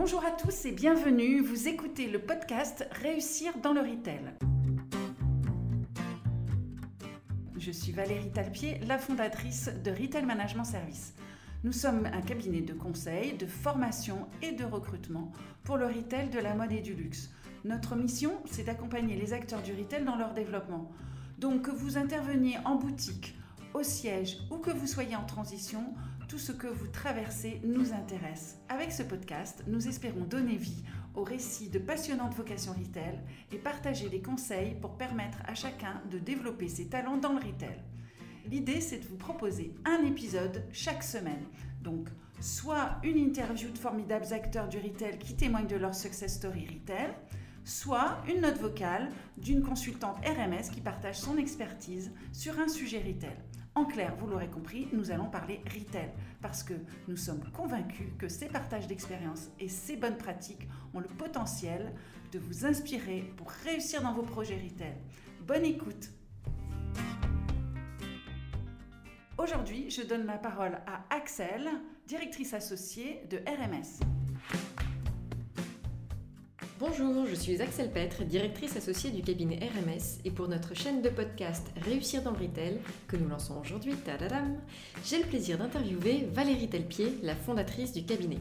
Bonjour à tous et bienvenue. Vous écoutez le podcast Réussir dans le retail. Je suis Valérie Talpier, la fondatrice de Retail Management Service. Nous sommes un cabinet de conseil, de formation et de recrutement pour le retail de la mode et du luxe. Notre mission, c'est d'accompagner les acteurs du retail dans leur développement. Donc que vous interveniez en boutique, au siège ou que vous soyez en transition, tout ce que vous traversez nous intéresse. Avec ce podcast, nous espérons donner vie aux récits de passionnantes vocations retail et partager des conseils pour permettre à chacun de développer ses talents dans le retail. L'idée, c'est de vous proposer un épisode chaque semaine. Donc, soit une interview de formidables acteurs du retail qui témoignent de leur success story retail, soit une note vocale d'une consultante RMS qui partage son expertise sur un sujet retail. En clair, vous l'aurez compris, nous allons parler retail parce que nous sommes convaincus que ces partages d'expériences et ces bonnes pratiques ont le potentiel de vous inspirer pour réussir dans vos projets retail. Bonne écoute Aujourd'hui, je donne la parole à Axel, directrice associée de RMS. Bonjour, je suis Axel Petre, directrice associée du cabinet RMS et pour notre chaîne de podcast Réussir dans le retail que nous lançons aujourd'hui, j'ai le plaisir d'interviewer Valérie Telpier, la fondatrice du cabinet.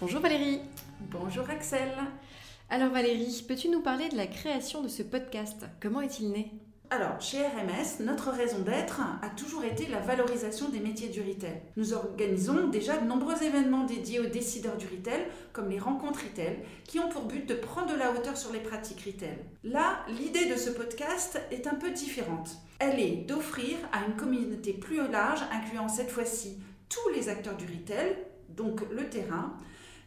Bonjour Valérie. Bonjour Axel. Alors Valérie, peux-tu nous parler de la création de ce podcast? Comment est-il né? Alors, chez RMS, notre raison d'être a toujours été la valorisation des métiers du retail. Nous organisons déjà de nombreux événements dédiés aux décideurs du retail, comme les rencontres retail, qui ont pour but de prendre de la hauteur sur les pratiques retail. Là, l'idée de ce podcast est un peu différente. Elle est d'offrir à une communauté plus large, incluant cette fois-ci tous les acteurs du retail, donc le terrain,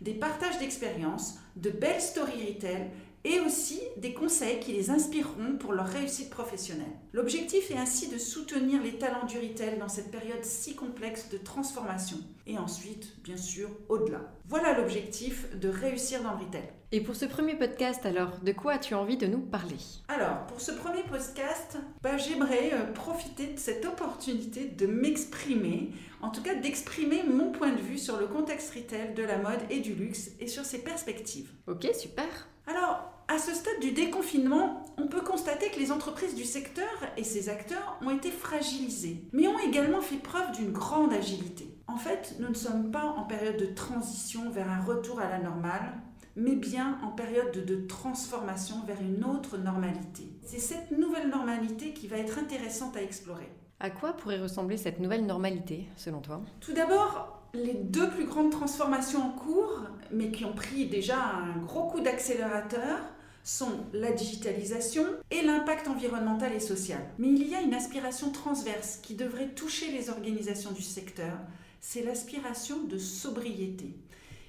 des partages d'expériences, de belles stories retail et aussi des conseils qui les inspireront pour leur réussite professionnelle. L'objectif est ainsi de soutenir les talents du retail dans cette période si complexe de transformation et ensuite, bien sûr, au-delà. Voilà l'objectif de réussir dans le retail. Et pour ce premier podcast, alors, de quoi as-tu envie de nous parler? Alors, pour ce premier podcast, bah, j'aimerais euh, profiter de cette opportunité de m'exprimer, en tout cas d'exprimer mon point de vue sur le contexte retail de la mode et du luxe et sur ses perspectives. Ok, super. Alors, à ce stade du déconfinement, on peut constater que les entreprises du secteur et ses acteurs ont été fragilisés, mais ont également fait preuve d'une grande agilité. En fait, nous ne sommes pas en période de transition vers un retour à la normale, mais bien en période de transformation vers une autre normalité. C'est cette nouvelle normalité qui va être intéressante à explorer. À quoi pourrait ressembler cette nouvelle normalité, selon toi? Tout d'abord, les deux plus grandes transformations en cours, mais qui ont pris déjà un gros coup d'accélérateur, sont la digitalisation et l'impact environnemental et social. Mais il y a une aspiration transverse qui devrait toucher les organisations du secteur, c'est l'aspiration de sobriété.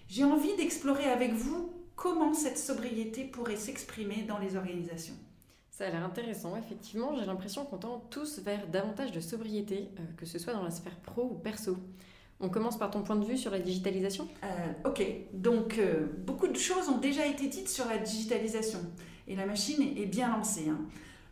J'ai envie d'explorer avec vous comment cette sobriété pourrait s'exprimer dans les organisations. Ça a l'air intéressant, effectivement. J'ai l'impression qu'on tend tous vers davantage de sobriété, euh, que ce soit dans la sphère pro ou perso. On commence par ton point de vue sur la digitalisation? Euh, Ok, donc euh, beaucoup de choses ont déjà été dites sur la digitalisation et la machine est, bien lancée. Hein.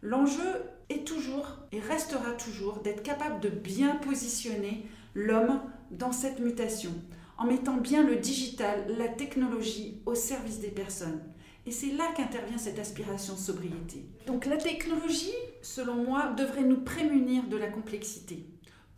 L'enjeu est toujours et restera toujours d'être capable de bien positionner l'homme dans cette mutation, en mettant bien le digital, la technologie au service des personnes. Et c'est là qu'intervient cette aspiration sobriété. Donc la technologie, selon moi, devrait nous prémunir de la complexité.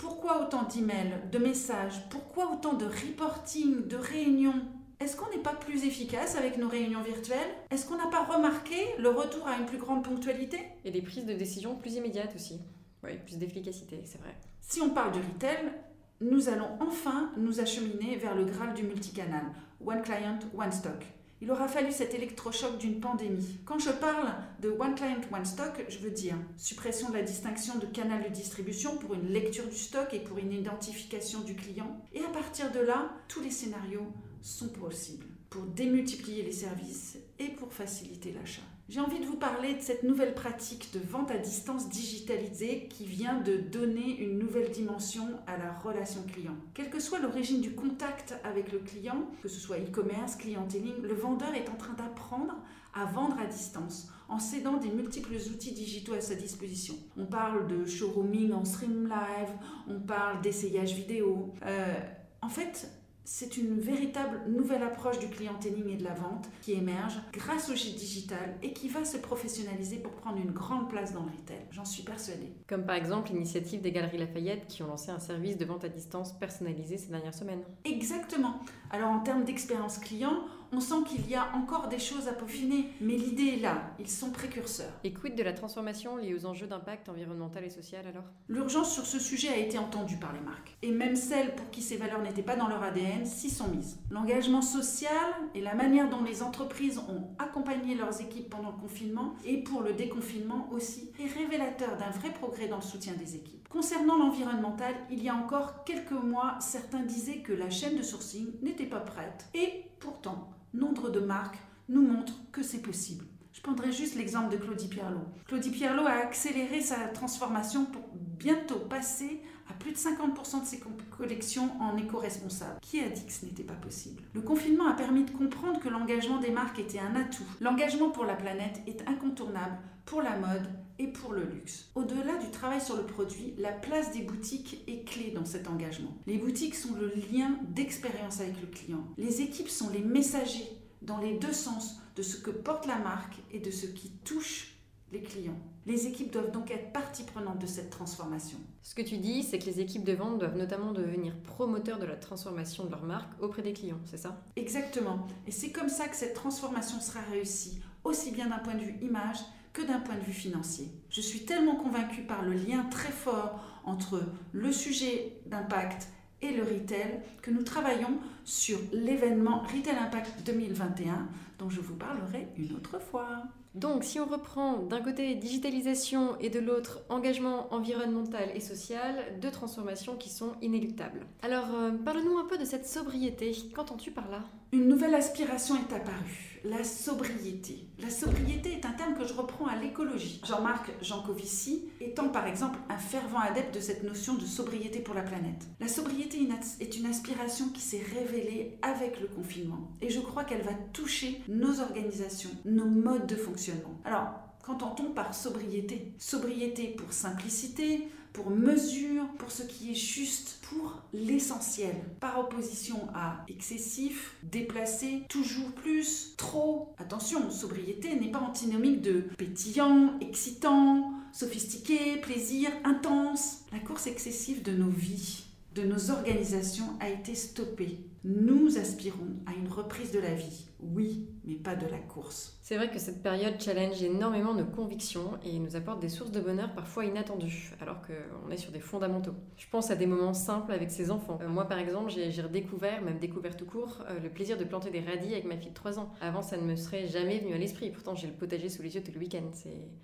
Pourquoi autant d'emails, de messages? Pourquoi autant de reporting, de réunions? Est-ce qu'on n'est pas plus efficace avec nos réunions virtuelles? Est-ce qu'on n'a pas remarqué le retour à une plus grande ponctualité? Et des prises de décision plus immédiates aussi. Oui, plus d'efficacité, c'est vrai. Si on parle du retail, nous allons enfin nous acheminer vers le Graal du multicanal. One client, one stock. Il aura fallu cet électrochoc d'une pandémie. Quand je parle de One Client, One Stock, je veux dire suppression de la distinction de canal de distribution pour une lecture du stock et pour une identification du client. Et à partir de là, tous les scénarios sont possibles pour démultiplier les services et pour faciliter l'achat. J'ai envie de vous parler de cette nouvelle pratique de vente à distance digitalisée qui vient de donner une nouvelle dimension à la relation client. Quelle que soit l'origine du contact avec le client, que ce soit e-commerce, clienteling, le vendeur est en train d'apprendre à vendre à distance en cédant des multiples outils digitaux à sa disposition. On parle de showrooming en stream live, on parle d'essayage vidéo. Euh, en fait, c'est une véritable nouvelle approche du clienteling et de la vente qui émerge grâce au digital et qui va se professionnaliser pour prendre une grande place dans le retail. J'en suis persuadée. Comme par exemple l'initiative des Galeries Lafayette qui ont lancé un service de vente à distance personnalisé ces dernières semaines. Exactement. Alors en termes d'expérience client, on sent qu'il y a encore des choses à peaufiner, mais l'idée est là, ils sont précurseurs. Et quid de la transformation liée aux enjeux d'impact environnemental et social alors? L'urgence sur ce sujet a été entendue par les marques. Et même celles pour qui ces valeurs n'étaient pas dans leur ADN s'y sont mises. L'engagement social et la manière dont les entreprises ont accompagné leurs équipes pendant le confinement et pour le déconfinement aussi est révélateur d'un vrai progrès dans le soutien des équipes. Concernant l'environnemental, il y a encore quelques mois, certains disaient que la chaîne de sourcing n'était pas prête. Et pourtant, nombre de marques nous montrent que c'est possible. Je prendrai juste l'exemple de Claudie Pierlot. Claudie Pierlot a accéléré sa transformation pour bientôt passer à plus de 50% de ses collections en éco-responsable. Qui a dit que ce n'était pas possible? Le confinement a permis de comprendre que l'engagement des marques était un atout. L'engagement pour la planète est incontournable pour la mode et pour le luxe. Au-delà du travail sur le produit, la place des boutiques est clé dans cet engagement. Les boutiques sont le lien d'expérience avec le client. Les équipes sont les messagers dans les deux sens de ce que porte la marque et de ce qui touche les clients. Les équipes doivent donc être partie prenante de cette transformation. Ce que tu dis, c'est que les équipes de vente doivent notamment devenir promoteurs de la transformation de leur marque auprès des clients, c'est ça? Exactement. Et c'est comme ça que cette transformation sera réussie, aussi bien d'un point de vue image que d'un point de vue financier. Je suis tellement convaincue par le lien très fort entre le sujet d'impact et le retail que nous travaillons sur l'événement Retail Impact 2021 dont je vous parlerai une autre fois. Donc, si on reprend d'un côté digitalisation et de l'autre engagement environnemental et social, deux transformations qui sont inéluctables. Alors, euh, parle-nous un peu de cette sobriété. Qu'entends-tu par là? Une nouvelle aspiration est apparue, la sobriété. La sobriété est un terme que je reprends à l'écologie. Jean-Marc Jancovici étant par exemple un fervent adepte de cette notion de sobriété pour la planète. La sobriété est une aspiration qui s'est révélée avec le confinement et je crois qu'elle va toucher nos organisations, nos modes de fonctionnement alors, qu'entend-on par sobriété Sobriété pour simplicité, pour mesure, pour ce qui est juste, pour l'essentiel, par opposition à excessif, déplacé, toujours plus, trop. Attention, sobriété n'est pas antinomique de pétillant, excitant, sophistiqué, plaisir, intense. La course excessive de nos vies, de nos organisations a été stoppée. Nous aspirons à une reprise de la vie, oui, mais pas de la course. C'est vrai que cette période challenge énormément nos convictions et nous apporte des sources de bonheur parfois inattendues, alors qu'on est sur des fondamentaux. Je pense à des moments simples avec ses enfants. Euh, moi, par exemple, j'ai redécouvert, même découvert tout court, euh, le plaisir de planter des radis avec ma fille de 3 ans. Avant, ça ne me serait jamais venu à l'esprit. Pourtant, j'ai le potager sous les yeux tout le week-end.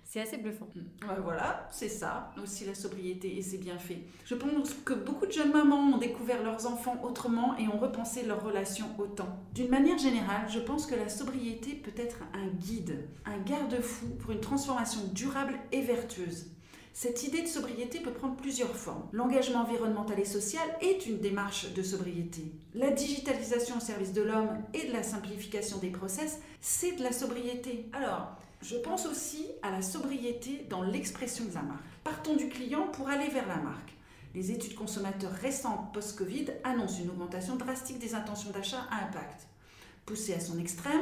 C'est assez bluffant. Mm. voilà, c'est ça, aussi la sobriété, et c'est bien fait. Je pense que beaucoup de jeunes mamans ont découvert leurs enfants autrement et ont repensé leur relation autant. D'une manière générale, je pense que la sobriété peut être un guide, un garde-fou pour une transformation durable et vertueuse. Cette idée de sobriété peut prendre plusieurs formes. L'engagement environnemental et social est une démarche de sobriété. La digitalisation au service de l'homme et de la simplification des process, c'est de la sobriété. Alors, je pense aussi à la sobriété dans l'expression de la marque. Partons du client pour aller vers la marque. Les études consommateurs récentes post-Covid annoncent une augmentation drastique des intentions d'achat à impact. Poussé à son extrême,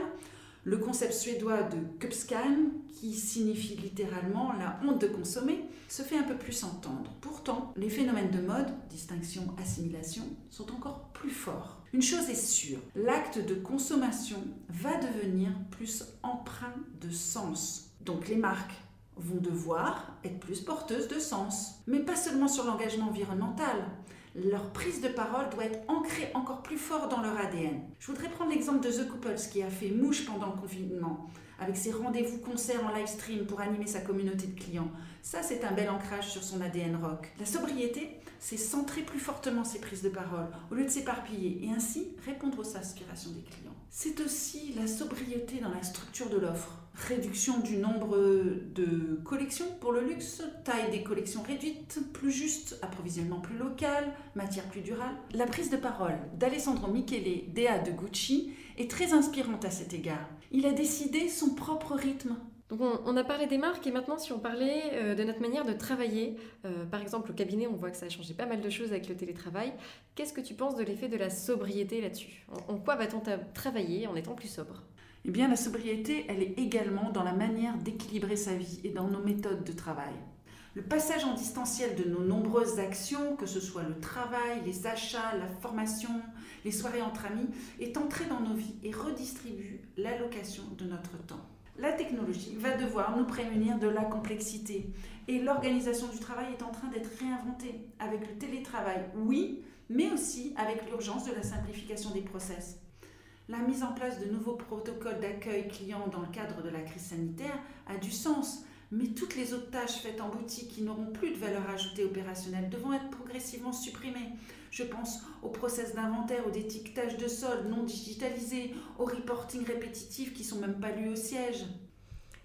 le concept suédois de Kupskan, qui signifie littéralement la honte de consommer, se fait un peu plus entendre. Pourtant, les phénomènes de mode, distinction, assimilation, sont encore plus forts. Une chose est sûre, l'acte de consommation va devenir plus empreint de sens. Donc les marques vont devoir être plus porteuses de sens. Mais pas seulement sur l'engagement environnemental leur prise de parole doit être ancrée encore plus fort dans leur ADN. Je voudrais prendre l'exemple de The Couples qui a fait mouche pendant le confinement, avec ses rendez-vous concerts en live stream pour animer sa communauté de clients. Ça, c'est un bel ancrage sur son ADN rock. La sobriété, c'est centrer plus fortement ses prises de parole, au lieu de s'éparpiller, et ainsi répondre aux aspirations des clients. C'est aussi la sobriété dans la structure de l'offre réduction du nombre de collections pour le luxe, taille des collections réduites, plus juste, approvisionnement plus local, matière plus durable. La prise de parole d'Alessandro Michele, DA de Gucci, est très inspirante à cet égard. Il a décidé son propre rythme. Donc on, a parlé des marques et maintenant si on parlait euh, de notre manière de travailler, euh, par exemple au cabinet on voit que ça a changé pas mal de choses avec le télétravail, qu'est-ce que tu penses de l'effet de la sobriété là-dessus? En, quoi va-t-on travailler en étant plus sobre? Eh bien la sobriété elle est également dans la manière d'équilibrer sa vie et dans nos méthodes de travail. Le passage en distanciel de nos nombreuses actions, que ce soit le travail, les achats, la formation, les soirées entre amis, est entré dans nos vies et redistribue l'allocation de notre temps la technologie va devoir nous prémunir de la complexité. Et l'organisation du travail est en train d'être réinventée avec le télétravail, oui, mais aussi avec l'urgence de la simplification des process. La mise en place de nouveaux protocoles d'accueil client dans le cadre de la crise sanitaire a du sens, mais toutes les autres tâches faites en boutique qui n'auront plus de valeur ajoutée opérationnelle devront être progressivement supprimées. Je pense au process d'inventaire ou d'étiquetage de sol non digitalisé, au reporting répétitif qui sont même pas lus au siège.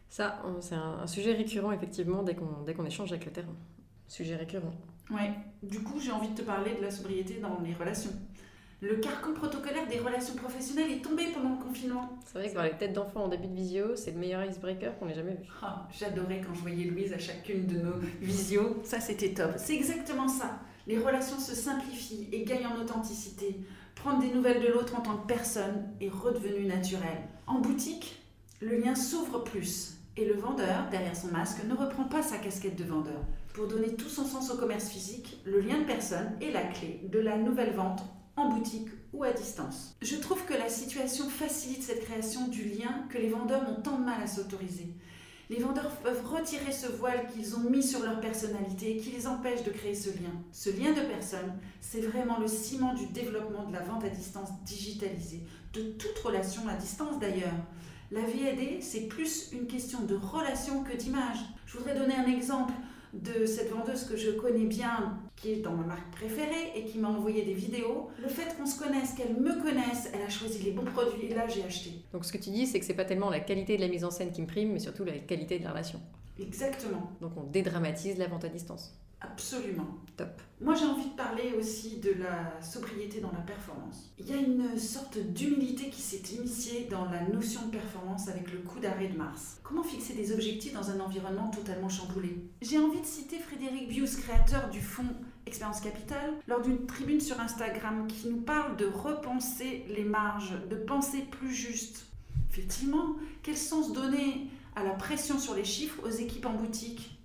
Ça, c'est un, sujet récurrent effectivement dès qu'on dès qu'on échange avec le terrain. Sujet récurrent. Ouais. Du coup, j'ai envie de te parler de la sobriété dans les relations. Le carcan protocolaire des relations professionnelles est tombé pendant le confinement. C'est vrai que voir les têtes d'enfants en début de visio, c'est le meilleur icebreaker qu'on ait jamais vu. Ah, j'adorais quand je voyais Louise à chacune de nos visios. Ça, c'était top. C'est exactement ça. Les relations se simplifient et gagnent en authenticité. Prendre des nouvelles de l'autre en tant que personne est redevenu naturel. En boutique, le lien s'ouvre plus et le vendeur, derrière son masque, ne reprend pas sa casquette de vendeur. Pour donner tout son sens au commerce physique, le lien de personne est la clé de la nouvelle vente en boutique ou à distance. Je trouve que la situation facilite cette création du lien que les vendeurs ont tant de mal à s'autoriser. Les vendeurs peuvent retirer ce voile qu'ils ont mis sur leur personnalité et qui les empêche de créer ce lien. Ce lien de personne, c'est vraiment le ciment du développement de la vente à distance digitalisée, de toute relation à distance d'ailleurs. La VAD, c'est plus une question de relation que d'image. Je voudrais donner un exemple de cette vendeuse que je connais bien, qui est dans ma marque préférée et qui m'a envoyé des vidéos. Le fait qu'on se connaisse, qu'elle me connaisse, elle a choisi les bons produits et là j'ai acheté. Donc ce que tu dis, c'est que c'est pas tellement la qualité de la mise en scène qui me prime, mais surtout la qualité de la relation. Exactement. Donc on dédramatise la vente à distance. Absolument. Top. Moi, j'ai envie de parler aussi de la sobriété dans la performance. Il y a une sorte d'humilité qui s'est initiée dans la notion de performance avec le coup d'arrêt de Mars. Comment fixer des objectifs dans un environnement totalement chamboulé? J'ai envie de citer Frédéric Bius, créateur du fonds Expérience Capital, lors d'une tribune sur Instagram qui nous parle de repenser les marges, de penser plus juste. Effectivement, quel sens donner à la pression sur les chiffres aux équipes en boutique?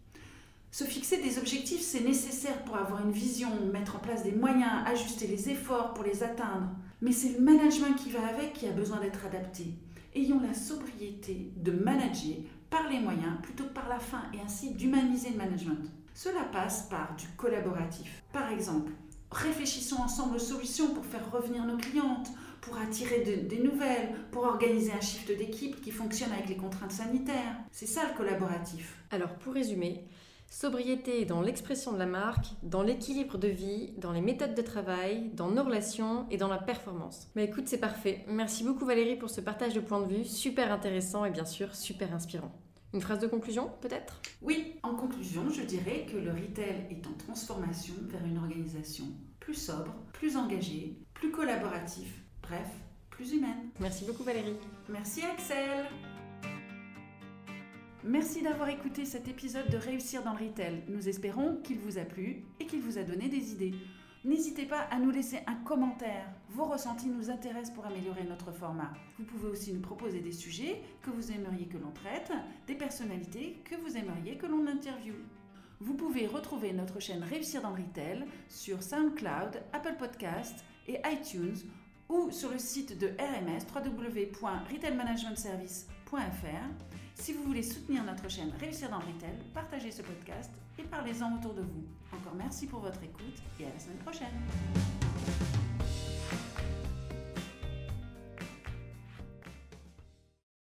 Se fixer des objectifs, c'est nécessaire pour avoir une vision, mettre en place des moyens, ajuster les efforts pour les atteindre. Mais c'est le management qui va avec qui a besoin d'être adapté. Ayons la sobriété de manager par les moyens plutôt que par la fin et ainsi d'humaniser le management. Cela passe par du collaboratif. Par exemple, réfléchissons ensemble aux solutions pour faire revenir nos clientes, pour attirer des nouvelles, pour organiser un shift d'équipe qui fonctionne avec les contraintes sanitaires. C'est ça le collaboratif. Alors pour résumer, Sobriété dans l'expression de la marque, dans l'équilibre de vie, dans les méthodes de travail, dans nos relations et dans la performance. Mais écoute, c'est parfait. Merci beaucoup Valérie pour ce partage de points de vue, super intéressant et bien sûr super inspirant. Une phrase de conclusion, peut-être? Oui, en conclusion, je dirais que le retail est en transformation vers une organisation plus sobre, plus engagée, plus collaborative, bref, plus humaine. Merci beaucoup Valérie. Merci Axel. Merci d'avoir écouté cet épisode de Réussir dans le Retail. Nous espérons qu'il vous a plu et qu'il vous a donné des idées. N'hésitez pas à nous laisser un commentaire. Vos ressentis nous intéressent pour améliorer notre format. Vous pouvez aussi nous proposer des sujets que vous aimeriez que l'on traite, des personnalités que vous aimeriez que l'on interviewe. Vous pouvez retrouver notre chaîne Réussir dans le Retail sur SoundCloud, Apple Podcasts et iTunes ou sur le site de RMS si vous voulez soutenir notre chaîne Réussir dans le Retail, partagez ce podcast et parlez-en autour de vous. Encore merci pour votre écoute et à la semaine prochaine.